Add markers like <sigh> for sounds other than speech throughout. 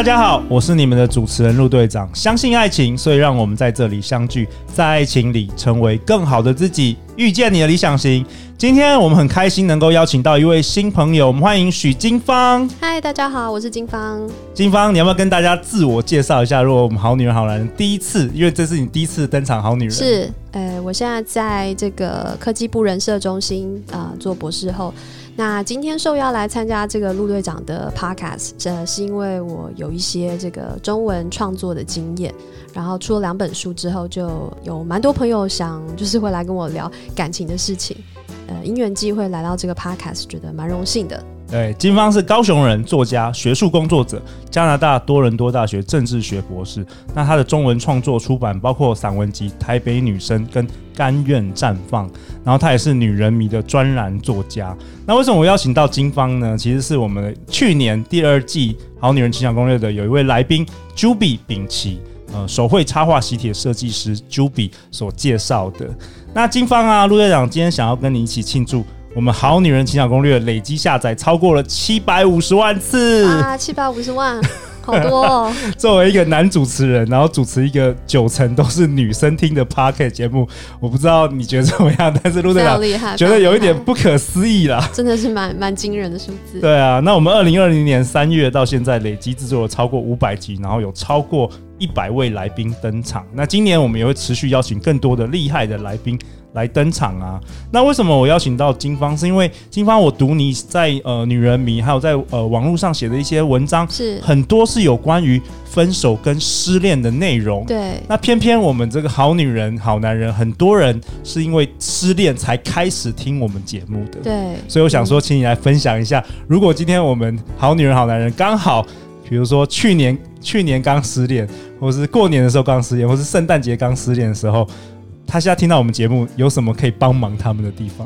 大家好，我是你们的主持人陆队长。相信爱情，所以让我们在这里相聚，在爱情里成为更好的自己，遇见你的理想型。今天我们很开心能够邀请到一位新朋友，我们欢迎许金芳。嗨，大家好，我是金芳。金芳，你要不要跟大家自我介绍一下？如果我们好女人好男人第一次，因为这是你第一次登场，好女人是。呃，我现在在这个科技部人社中心啊、做博士后。那今天受邀来参加这个陆队长的 podcast，这是因为我有一些这个中文创作的经验，然后出了两本书之后，就有蛮多朋友想就是会来跟我聊感情的事情，呃，因缘际会来到这个 podcast，觉得蛮荣幸的。对，金芳是高雄人，作家、学术工作者，加拿大多伦多大学政治学博士。那他的中文创作出版包括散文集《台北女生》跟《甘愿绽放》，然后他也是女人迷的专栏作家。那为什么我邀请到金芳呢？其实是我们去年第二季《好女人情场攻略》的有一位来宾 Juby 秉琦，呃，手绘插画喜帖设计师 Juby 所介绍的。那金芳啊，陆队长今天想要跟你一起庆祝。我们好女人情感攻略累积下载超过了七百五十万次啊！七百五十万，好多哦！<laughs> 作为一个男主持人，然后主持一个九成都是女生听的 Podcast 节目，我不知道你觉得怎么样？但是陆队长觉得有一点不可思议啦，真的是蛮蛮惊人的数字。对啊，那我们二零二零年三月到现在累积制作了超过五百集，然后有超过一百位来宾登场。那今年我们也会持续邀请更多的厉害的来宾。来登场啊！那为什么我邀请到金芳？是因为金芳，我读你在呃女人迷，还有在呃网络上写的一些文章，是很多是有关于分手跟失恋的内容。对，那偏偏我们这个好女人好男人，很多人是因为失恋才开始听我们节目的。对，所以我想说，请你来分享一下，如果今天我们好女人好男人刚好，比如说去年去年刚失恋，或是过年的时候刚失恋，或是圣诞节刚失恋的时候。他现在听到我们节目，有什么可以帮忙他们的地方？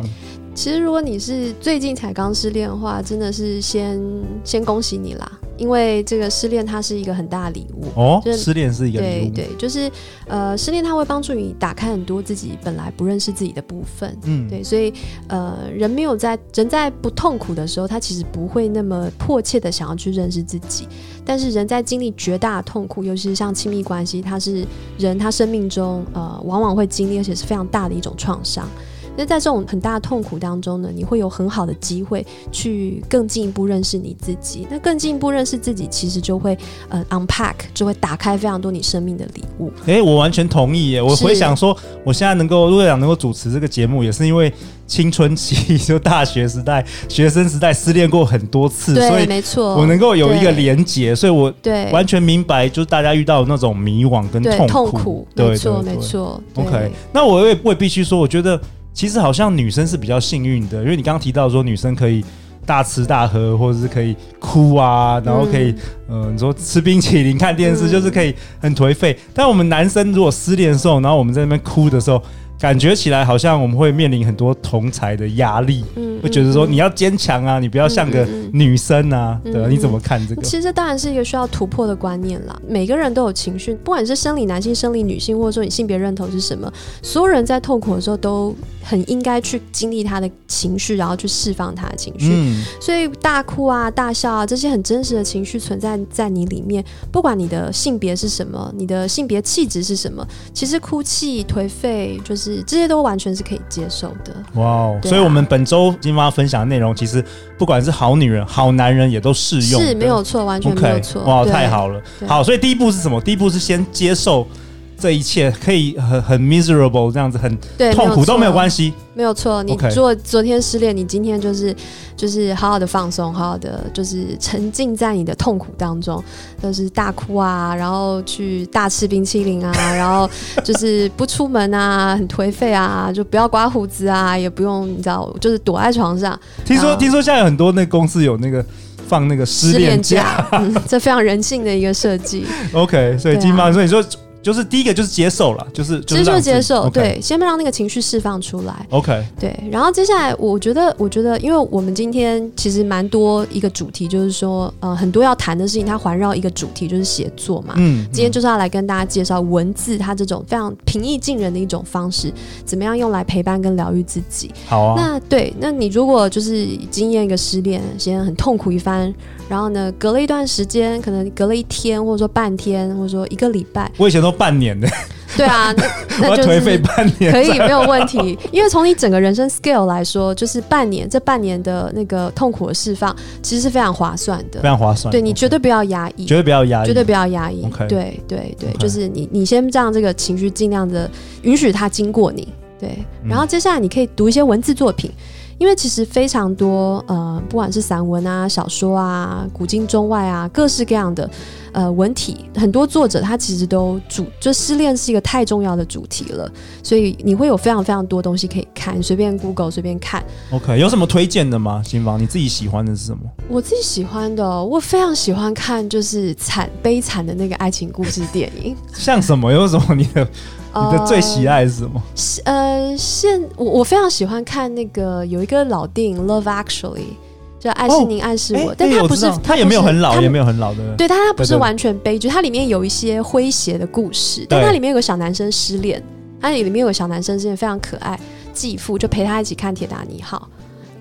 其实，如果你是最近才刚失恋的话，真的是先先恭喜你啦，因为这个失恋它是一个很大的礼物哦。失恋是一个礼物，对对，就是呃，失恋它会帮助你打开很多自己本来不认识自己的部分，嗯，对，所以呃，人没有在人在不痛苦的时候，他其实不会那么迫切的想要去认识自己。但是人在经历绝大的痛苦，尤其是像亲密关系，它是人他生命中呃往往会经历，而且是非常大的一种创伤。那在这种很大的痛苦当中呢，你会有很好的机会去更进一步认识你自己。那更进一步认识自己，其实就会呃 unpack，就会打开非常多你生命的礼物。哎、欸，我完全同意耶！我回想说，我现在能够陆队长能够主持这个节目，也是因为青春期就大学时代、学生时代失恋过很多次，对，所以没错，我能够有一个连结，所以我对完全明白，就是大家遇到的那种迷惘跟痛苦，痛苦，没错，没错。OK，那我也我也必须说，我觉得。其实好像女生是比较幸运的，因为你刚刚提到说女生可以大吃大喝，或者是可以哭啊，然后可以，嗯、呃，你说吃冰淇淋、看电视，就是可以很颓废。但我们男生如果失恋的时候，然后我们在那边哭的时候。感觉起来好像我们会面临很多同才的压力，嗯，会觉得说你要坚强啊，你不要像个女生啊，嗯、对吧？你怎么看这个？其实这当然是一个需要突破的观念啦。每个人都有情绪，不管是生理男性、生理女性，或者说你性别认同是什么，所有人在痛苦的时候都很应该去经历他的情绪，然后去释放他的情绪。嗯，所以大哭啊、大笑啊，这些很真实的情绪存在在你里面，不管你的性别是什么，你的性别气质是什么，其实哭泣、颓废就是。是这些都完全是可以接受的。哇哦！所以，我们本周金妈分享的内容，其实不管是好女人、好男人，也都适用。是没有错，完全没有错。哇，太好了！好，所以第一步是什么？第一步是先接受这一切，可以很很 miserable 这样子，很痛苦都没有关系。没有错，你做昨天失恋，你今天就是就是好好的放松，好好的就是沉浸在你的痛苦当中，就是大哭啊，然后去大吃冰淇淋啊，<laughs> 然后就是不出门啊，很颓废啊，就不要刮胡子啊，也不用你知道，就是躲在床上。听说听说现在有很多那公司有那个放那个失恋假，嗯，这非常人性的一个设计。<laughs> OK，所以金芳，所以你说。就是第一个就是接受了，就是其实就是接受，对，先不让那个情绪释放出来。OK，对，然后接下来我觉得，我觉得，因为我们今天其实蛮多一个主题，就是说，呃，很多要谈的事情，它环绕一个主题，就是写作嘛。嗯，今天就是要来跟大家介绍文字，它这种非常平易近人的一种方式，怎么样用来陪伴跟疗愈自己。好啊。那对，那你如果就是经验一个失恋，先很痛苦一番，然后呢，隔了一段时间，可能隔了一天，或者说半天，或者说一个礼拜，我以前都。半年的，对啊，<laughs> 那那就是颓废半年。可以没有问题，因为从你整个人生 scale 来说，就是半年这半年的那个痛苦的释放，其实是非常划算的，非常划算。对你绝对不要压抑，绝对不要压抑，绝对不要压抑。对对对，就是你你先让这个情绪尽量的允许它经过你，对，然后接下来你可以读一些文字作品。因为其实非常多，呃，不管是散文啊、小说啊、古今中外啊，各式各样的呃文体，很多作者他其实都主就失恋是一个太重要的主题了，所以你会有非常非常多东西可以看，随便 Google 随便看。OK，有什么推荐的吗？新房，你自己喜欢的是什么？我自己喜欢的，我非常喜欢看就是惨悲惨的那个爱情故事电影。<laughs> 像什么？有什么？你的？你的最喜爱是什么？呃，现我我非常喜欢看那个有一个老电影《Love Actually》，就爱是您暗示我，哦、但它不是，它也没有很老，也没有很老的，对，但它不是完全悲剧，它里面有一些诙谐的故事，但它里面有个小男生失恋，它里面有个小男生是非常可爱，继父就陪他一起看《铁达尼号》。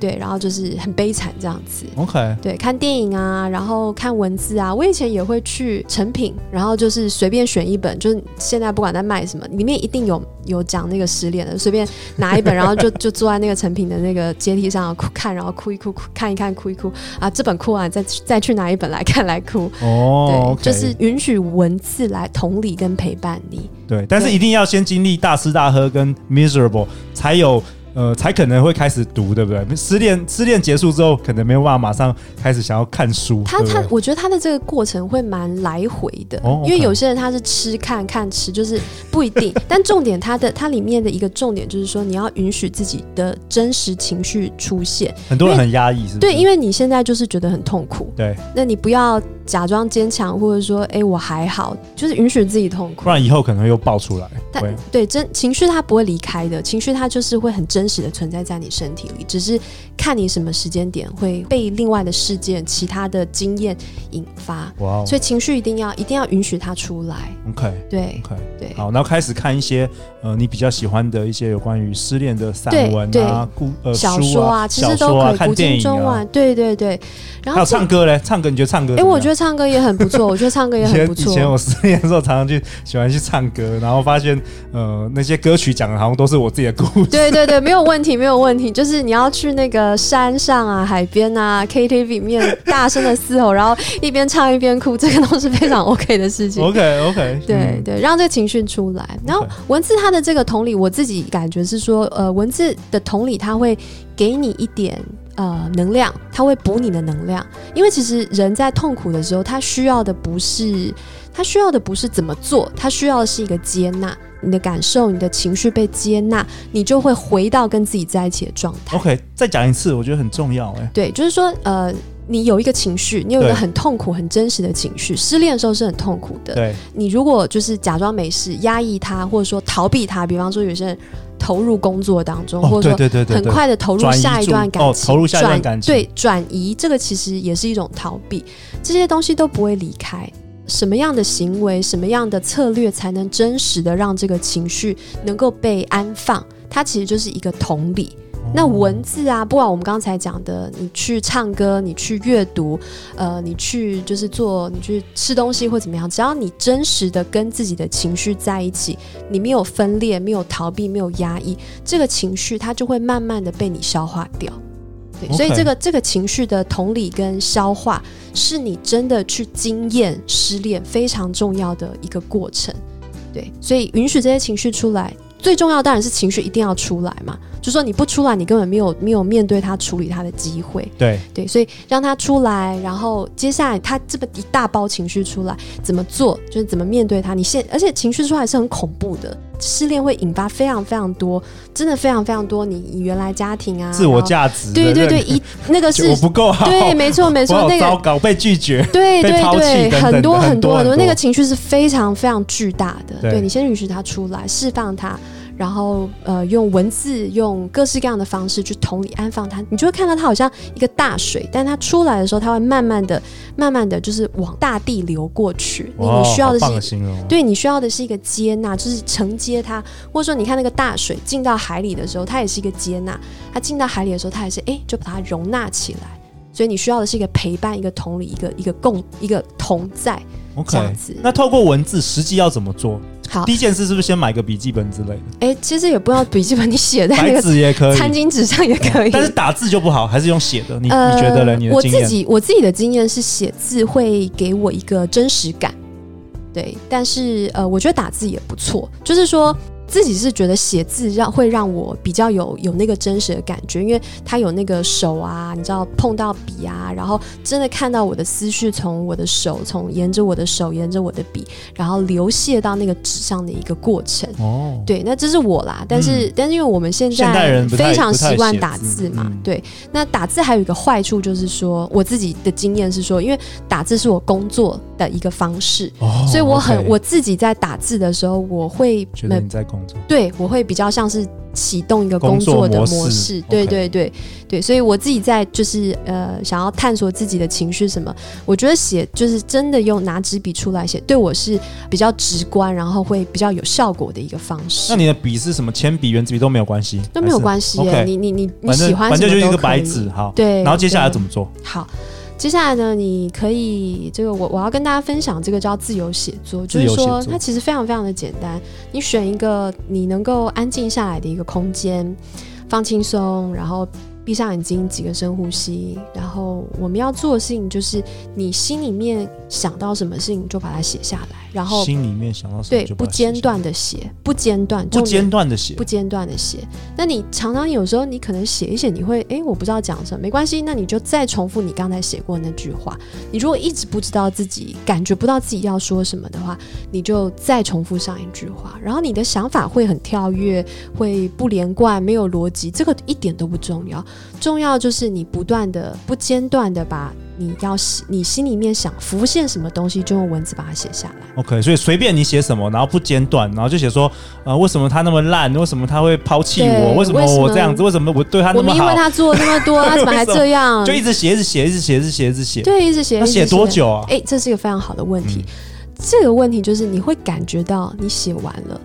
对，然后就是很悲惨这样子。OK，对，看电影啊，然后看文字啊。我以前也会去成品，然后就是随便选一本，就是现在不管在卖什么，里面一定有有讲那个失恋的，随便拿一本，然后就就坐在那个成品的那个阶梯上哭看，然后哭一哭，哭看一看，哭一哭啊，这本哭完再再去拿一本来看来哭。哦，oh, 对.就是允许文字来同理跟陪伴你。对，但是一定要先经历大吃大喝跟 miserable 才有。呃，才可能会开始读，对不对？失恋失恋结束之后，可能没有办法马上开始想要看书。他他，我觉得他的这个过程会蛮来回的，因为有些人他是吃看看吃，就是不一定。<laughs> 但重点，他的它里面的一个重点就是说，你要允许自己的真实情绪出现。很多人很压抑，是不是？对，因为你现在就是觉得很痛苦。对，那你不要假装坚强，或者说，哎，我还好，就是允许自己痛苦，不然以后可能又爆出来。但对真情绪，它不会离开的，情绪它就是会很真。真实的存在在你身体里，只是看你什么时间点会被另外的事件、其他的经验引发。哇 Wow！所以情绪一定要一定要允许它出来。OK，对，OK，对。好，然后开始看一些呃你比较喜欢的一些有关于失恋的散文啊、故呃小说啊，其实都可以。古今中外，对对对。然后还有唱歌嘞，唱歌你觉得唱歌？哎，我觉得唱歌也很不错，<laughs> 我觉得唱歌也很不错。以前我失恋的时候，常常去喜欢去唱歌，然后发现呃那些歌曲讲的好像都是我自己的故事。对对对，没有问题，没有问题。就是你要去那个山上啊、海边啊、KTV 里面大声的嘶吼，然后一边唱一边哭，这个都是非常 OK 的事情。OK OK，对、嗯、对，让这个情绪出来。然后文字它的这个同理，我自己感觉是说，呃，文字的同理，它会给你一点呃能量，它会补你的能量。因为其实人在痛苦的时候，他需要的不是他需要的不是怎么做，他需要的是一个接纳。你的感受，你的情绪被接纳，你就会回到跟自己在一起的状态。OK，再讲一次，我觉得很重要。哎，对，就是说，呃，你有一个情绪，你有一个很痛苦、很真实的情绪。失恋的时候是很痛苦的。对，你如果就是假装没事，压抑它，或者说逃避它，比方说有些人投入工作当中，或者说很快的投入下一段感情，投入下一段感情，对，转移这个其实也是一种逃避，这些东西都不会离开。什么样的行为，什么样的策略，才能真实的让这个情绪能够被安放？它其实就是一个同理。哦、那文字啊，不管我们刚才讲的，你去唱歌，你去阅读，呃，你去就是做，你去吃东西或怎么样，只要你真实的跟自己的情绪在一起，你没有分裂，没有逃避，没有压抑，这个情绪它就会慢慢的被你消化掉。Okay. 所以这个这个情绪的同理跟消化，是你真的去经验失恋非常重要的一个过程。对，所以允许这些情绪出来，最重要当然是情绪一定要出来嘛。就说你不出来，你根本没有没有面对它、处理它的机会。对对，所以让它出来，然后接下来它这么一大包情绪出来，怎么做？就是怎么面对它？你现而且情绪出来是很恐怖的。失恋会引发非常非常多，真的非常非常多你，原来家庭啊，自我价值，对对对，一那个是 <laughs> 我不够好，对，没错没错，那个糟糕被拒绝，对对对，很多很多很多，那个情绪是非常非常巨大的，对，你先允许他出来，释放它。然后，呃，用文字，用各式各样的方式去同理安放它，你就会看到它好像一个大水，但它出来的时候，它会慢慢的、慢慢的就是往大地流过去。你你需要的是，对，你需要的是一个接纳，就是承接它，或者说，你看那个大水进到海里的时候，它也是一个接纳；它进到海里的时候，它也是哎，就把它容纳起来。所以你需要的是一个陪伴，一个同理，一个一个共，一个同在。OK，这样子。那透过文字，实际要怎么做？好，第一件事是不是先买个笔记本之类的？哎、欸，其实也不要笔记本，你写在那个纸也可以，餐巾纸上也可以。但是打字就不好，还是用写的？你、呃、你觉得呢？你的？我自己我自己的经验是写字会给我一个真实感，对。但是呃，我觉得打字也不错，就是说。自己是觉得写字让会让我比较有有那个真实的感觉，因为他有那个手啊，你知道碰到笔啊，然后真的看到我的思绪从我的手，从沿着我的手，沿着我的笔，然后流泻到那个纸上的一个过程。哦，对，那这是我啦。但是，嗯、但是因为我们现在非常习惯打字嘛，嗯、对，那打字还有一个坏处就是说，我自己的经验是说，因为打字是我工作的一个方式，哦、所以我很、okay、我自己在打字的时候，我会觉得你在工作，对，我会比较像是启动一个工作的模式，模式对对对 okay 对，所以我自己在就是呃想要探索自己的情绪什么，我觉得写就是真的用拿纸笔出来写，对我是比较直观，然后会比较有效果的一个方式。那你的笔是什么？铅笔、圆子笔都没有关系，都没有关系。Okay 你你你你喜欢什么都可以，反正就是一个白纸，好。对，然后接下来怎么做？好。接下来呢，你可以这个我我要跟大家分享这个叫自由写作，就是说它其实非常非常的简单，你选一个你能够安静下来的一个空间，放轻松，然后。闭上眼睛，几个深呼吸，然后我们要做的事情就是，你心里面想到什么事情就把它写下来，然后心里面想到什么对，不间断的写，不间断，不间断的写，不间断的写。那你常常有时候你可能写一写，你会哎，我不知道讲什么，没关系，那你就再重复你刚才写过那句话。你如果一直不知道自己感觉不到自己要说什么的话，你就再重复上一句话，然后你的想法会很跳跃，会不连贯，没有逻辑，这个一点都不重要。重要就是你不断的、不间断的把你要写、你心里面想浮现什么东西，就用文字把它写下来。OK，所以随便你写什么，然后不间断，然后就写说，呃，为什么他那么烂？为什么他会抛弃我？为什么我这样子？为什么我对他那么好？我们因为他做了那么多，<laughs> 他怎么还这样？就一直写，一直写，一直写，一直写，一直写。对，一直写。他写多久啊？哎，这是一个非常好的问题。嗯、这个问题就是你会感觉到你写完了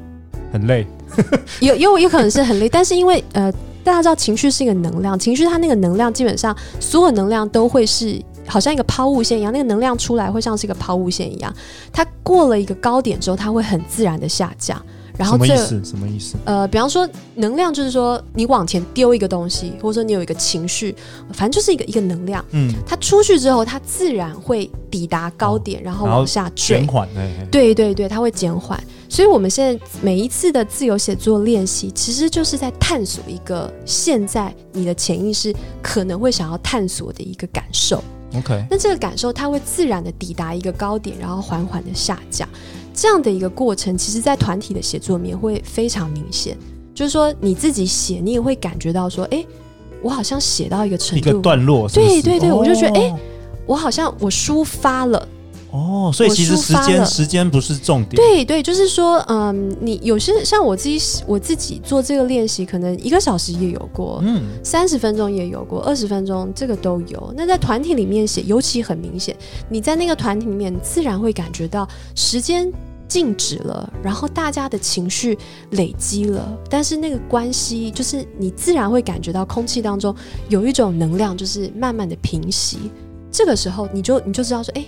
很累，<laughs> 有有有可能是很累，<laughs> 但是因为呃。大家知道情绪是一个能量，情绪它那个能量基本上所有能量都会是好像一个抛物线一样，那个能量出来会像是一个抛物线一样，它过了一个高点之后，它会很自然的下降。然后这什么意思？什么意思？呃，比方说能量就是说你往前丢一个东西，或者说你有一个情绪，反正就是一个一个能量。嗯，它出去之后，它自然会抵达高点，哦、然后往下坠。减缓。对对对，它会减缓。所以，我们现在每一次的自由写作练习，其实就是在探索一个现在你的潜意识可能会想要探索的一个感受。OK，那这个感受它会自然的抵达一个高点，然后缓缓的下降。这样的一个过程，其实在团体的写作里面会非常明显。就是说，你自己写，你也会感觉到说，哎，我好像写到一个程度，一个段落是是？对对对，我就觉得，哎，我好像我抒发了。哦，所以其实时间时间不是重点。对对，就是说，嗯，你有些像我自己，我自己做这个练习，可能一个小时也有过，嗯，三十分钟也有过，二十分钟这个都有。那在团体里面写，尤其很明显，你在那个团体里面，自然会感觉到时间静止了，然后大家的情绪累积了，但是那个关系，就是你自然会感觉到空气当中有一种能量，就是慢慢的平息。这个时候，你就你就知道说，哎。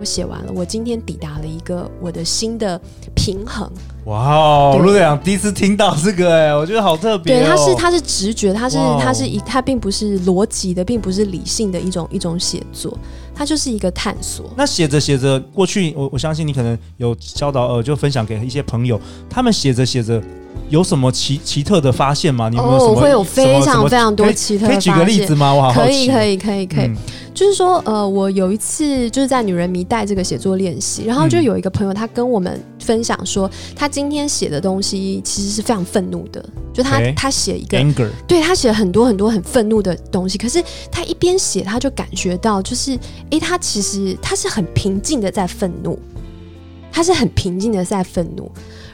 我写完了，我今天抵达了一个我的新的平衡。哇哦，陆队长第一次听到这个哎，我觉得好特别哦。对，它是它是直觉，它是它是一它并不是逻辑的，并不是理性的一种一种写作，它就是一个探索。那写着写着，过去我我相信你可能有教导呃，就分享给一些朋友，他们写着写着有什么奇奇特的发现吗？你有没有什么？我会有非常非常多奇特。可以举个例子吗？我好好可以可以可以可以。嗯就是说，呃，我有一次就是在女人迷带这个写作练习，然后就有一个朋友，他跟我们分享说，他今天写的东西其实是非常愤怒的，就他、欸、他写一个，Anger. 对，他写了很多很多很愤怒的东西，可是他一边写，他就感觉到就是，哎、欸，他其实他是很平静的在愤怒，他是很平静的在愤怒，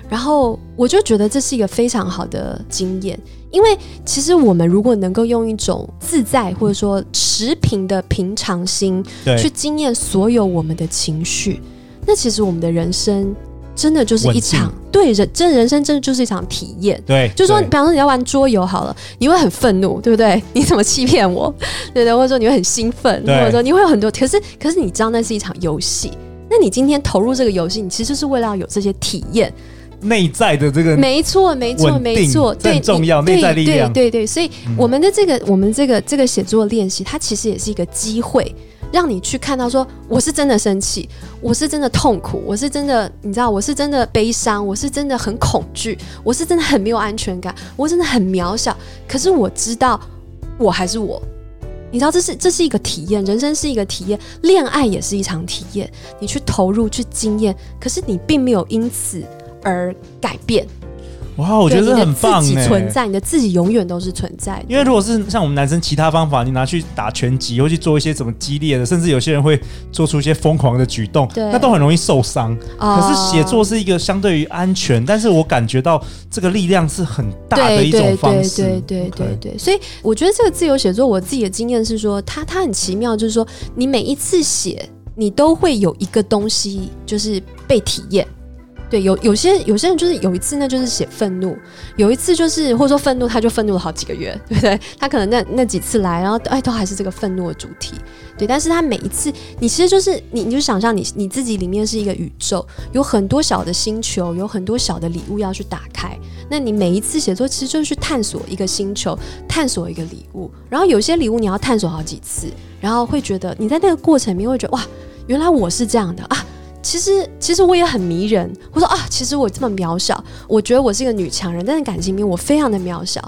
然后我就觉得这是一个非常好的经验，因为其实我们如果能够用一种自在或者说持平的平常心去经验所有我们的情绪，那其实我们的人生。真的就是一场对人，真人生真的就是一场体验。对，就是说，比方说你要玩桌游好了，你会很愤怒，对不对？<laughs> 你怎么欺骗我？对对，或者说你会很兴奋，或者说你会有很多。可是，可是你知道那是一场游戏。那你今天投入这个游戏，你其实就是为了要有这些体验，内在的这个没错，没错，没错，对，重要，内在力量。对对对，所以我们的这个，我们这个这个写作练习，它其实也是一个机会。让你去看到说，我是真的生气，我是真的痛苦，我是真的，你知道，我是真的悲伤，我是真的很恐惧，我是真的很没有安全感，我真的很渺小。可是我知道，我还是我。你知道，这是这是一个体验，人生是一个体验，恋爱也是一场体验。你去投入，去经验，可是你并没有因此而改变。哇，我觉得很棒，自己存在，你的自己永远都是存在。因为如果是像我们男生其他方法，你拿去打拳击，或去做一些什么激烈的，甚至有些人会做出一些疯狂的举动，那都很容易受伤。可是写作是一个相对于安全，但是我感觉到这个力量是很大的一种方式。对对对对对，所以我觉得这个自由写作，我自己的经验是说，它它很奇妙，就是说你每一次写，你都会有一个东西，就是被体验。对，有有些有些人就是有一次呢，就是写愤怒；有一次就是或者说愤怒，他就愤怒了好几个月，对不对？他可能那那几次来，然后哎，都还是这个愤怒的主题。对，但是他每一次，你其实就是你，你就想象你你自己里面是一个宇宙，有很多小的星球，有很多小的礼物要去打开。那你每一次写作，其实就是去探索一个星球，探索一个礼物。然后有些礼物你要探索好几次，然后会觉得你在那个过程里面会觉得哇，原来我是这样的啊。其实，其实我也很迷人。我说啊，其实我这么渺小，我觉得我是一个女强人，但是感情里面我非常的渺小。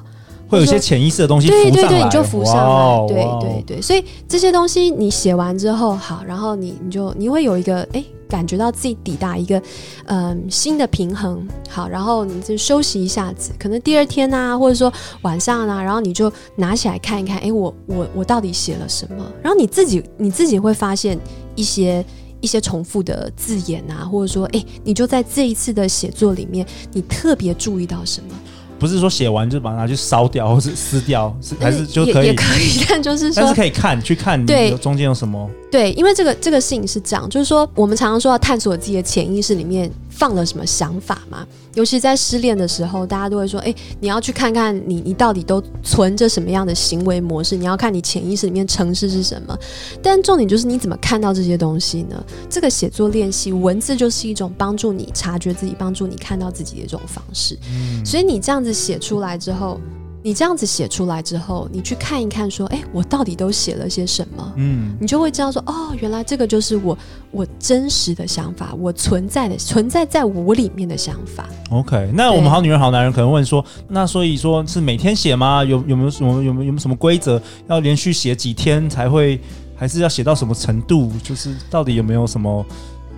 会有一些潜意识的东西对对对，你就浮上来，对对对。所以这些东西你写完之后，好，然后你你就你会有一个哎，感觉到自己抵达一个嗯、呃、新的平衡。好，然后你就休息一下子，可能第二天啊，或者说晚上啊，然后你就拿起来看一看，哎，我我我到底写了什么？然后你自己你自己会发现一些。一些重复的字眼啊，或者说，哎，你就在这一次的写作里面，你特别注意到什么？不是说写完就把它拿去烧掉，或是撕掉，是还是就可以？也可以，但就是说，但是可以看去看，对，中间有什么？对，因为这个这个事情是这样，就是说，我们常常说要探索自己的潜意识里面放了什么想法吗。尤其在失恋的时候，大家都会说：“哎，你要去看看你，你到底都存着什么样的行为模式？你要看你潜意识里面城市是什么。”但重点就是你怎么看到这些东西呢？这个写作练习，文字就是一种帮助你察觉自己、帮助你看到自己的一种方式。嗯，所以你这样子写出来之后。你这样子写出来之后，你去看一看，说，哎，我到底都写了些什么？嗯，你就会知道说，哦，原来这个就是我我真实的想法，我存在的存在在我里面的想法。OK，那我们好女人好男人可能问说，那所以说是每天写吗？有有没有什么有没有有没有什么规则？要连续写几天才会？还是要写到什么程度？就是到底有没有什么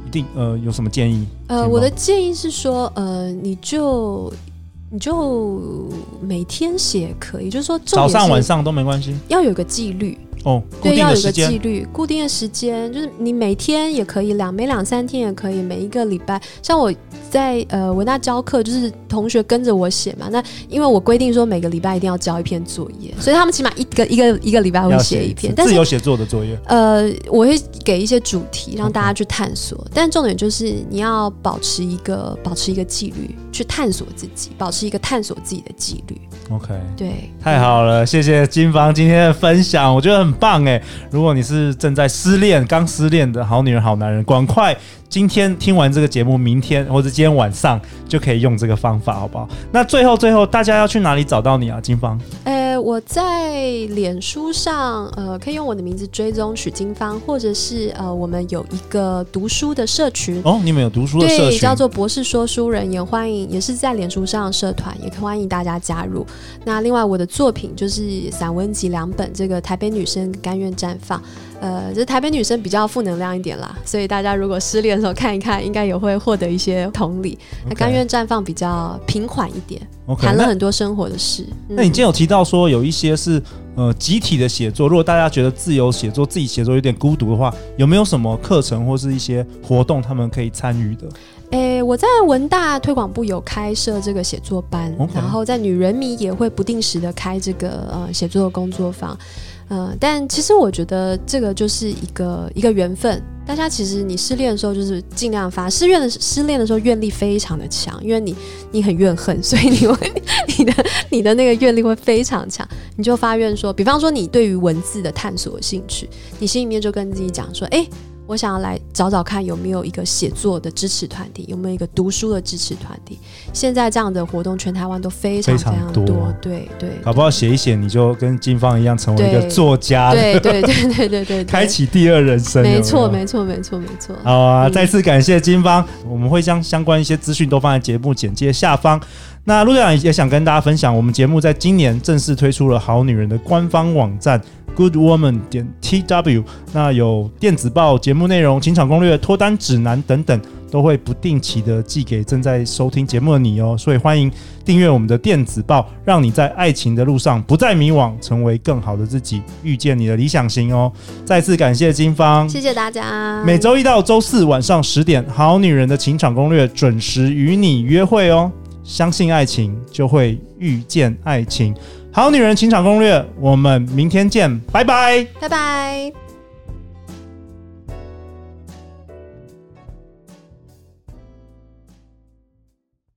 一定呃有什么建议？呃，我的建议是说，呃，你就。你就每天写可以，就是说早上晚上都没关系，要有个纪律。哦，对，要有个纪律，固定的时间，就是你每天也可以，两每两三天也可以，每一个礼拜。像我在呃文大教课，就是同学跟着我写嘛。那因为我规定说每个礼拜一定要交一篇作业，所以他们起码一个一个一个礼拜会写一篇。但是自由写作的作业，呃，我会给一些主题让大家去探索。但重点就是你要保持一个保持一个纪律，去探索自己，保持一个探索自己的纪律。OK，对，太好了，谢谢金芳今天的分享，我觉得很棒哎。如果你是正在失恋、刚失恋的好女人、好男人，赶快今天听完这个节目，明天或者今天晚上就可以用这个方法，好不好？那最后最后，大家要去哪里找到你啊，金芳？呃，我在脸书上，呃，可以用我的名字追踪许金芳，或者是呃，我们有一个读书的社群哦，你们有读书的社群，对，叫做博士说书人，也欢迎，也是在脸书上社团，也欢迎大家加入。那另外我的作品就是散文集两本，这个《台北女生甘愿绽放》。呃，就是台北女生比较负能量一点啦，所以大家如果失恋的时候看一看，应该也会获得一些同理。那甘愿绽放比较平缓一点，okay, 谈了很多生活的事。那，嗯、那你今天有提到说有一些是呃集体的写作，如果大家觉得自由写作、自己写作有点孤独的话，有没有什么课程或是一些活动他们可以参与的？诶，我在文大推广部有开设这个写作班.然后在女人迷也会不定时的开这个呃写作的工作坊。嗯，但其实我觉得这个就是一个一个缘分。大家其实你失恋的时候就是尽量发，失恋的失恋的时候愿力非常的强，因为你你很怨恨，所以你会 <laughs> 你的你的那个愿力会非常强，你就发愿说，比方说你对于文字的探索兴趣，你心里面就跟自己讲说，哎。我想要来找找看有没有一个写作的支持团体，有没有一个读书的支持团体。现在这样的活动，全台湾都非常非常多。对对，搞不好写一写，你就跟金芳一样成为一个作家。对对对对对对，<laughs> 开启第二人生。没错没错没错没错。好啊，再次感谢金芳，我们会将相关一些资讯都放在节目简介下方。那陆队长也想跟大家分享，我们节目在今年正式推出了好女人的官方网站。Good Woman 点 T W，那有电子报、节目内容、情场攻略、脱单指南等等，都会不定期的寄给正在收听节目的你哦。所以欢迎订阅我们的电子报，让你在爱情的路上不再迷惘，成为更好的自己，遇见你的理想型哦。再次感谢金芳，谢谢大家。每周一到周四晚上十点，好女人的情场攻略准时与你约会哦。相信爱情，就会遇见爱情。好女人情场攻略，我们明天见，拜拜，拜拜。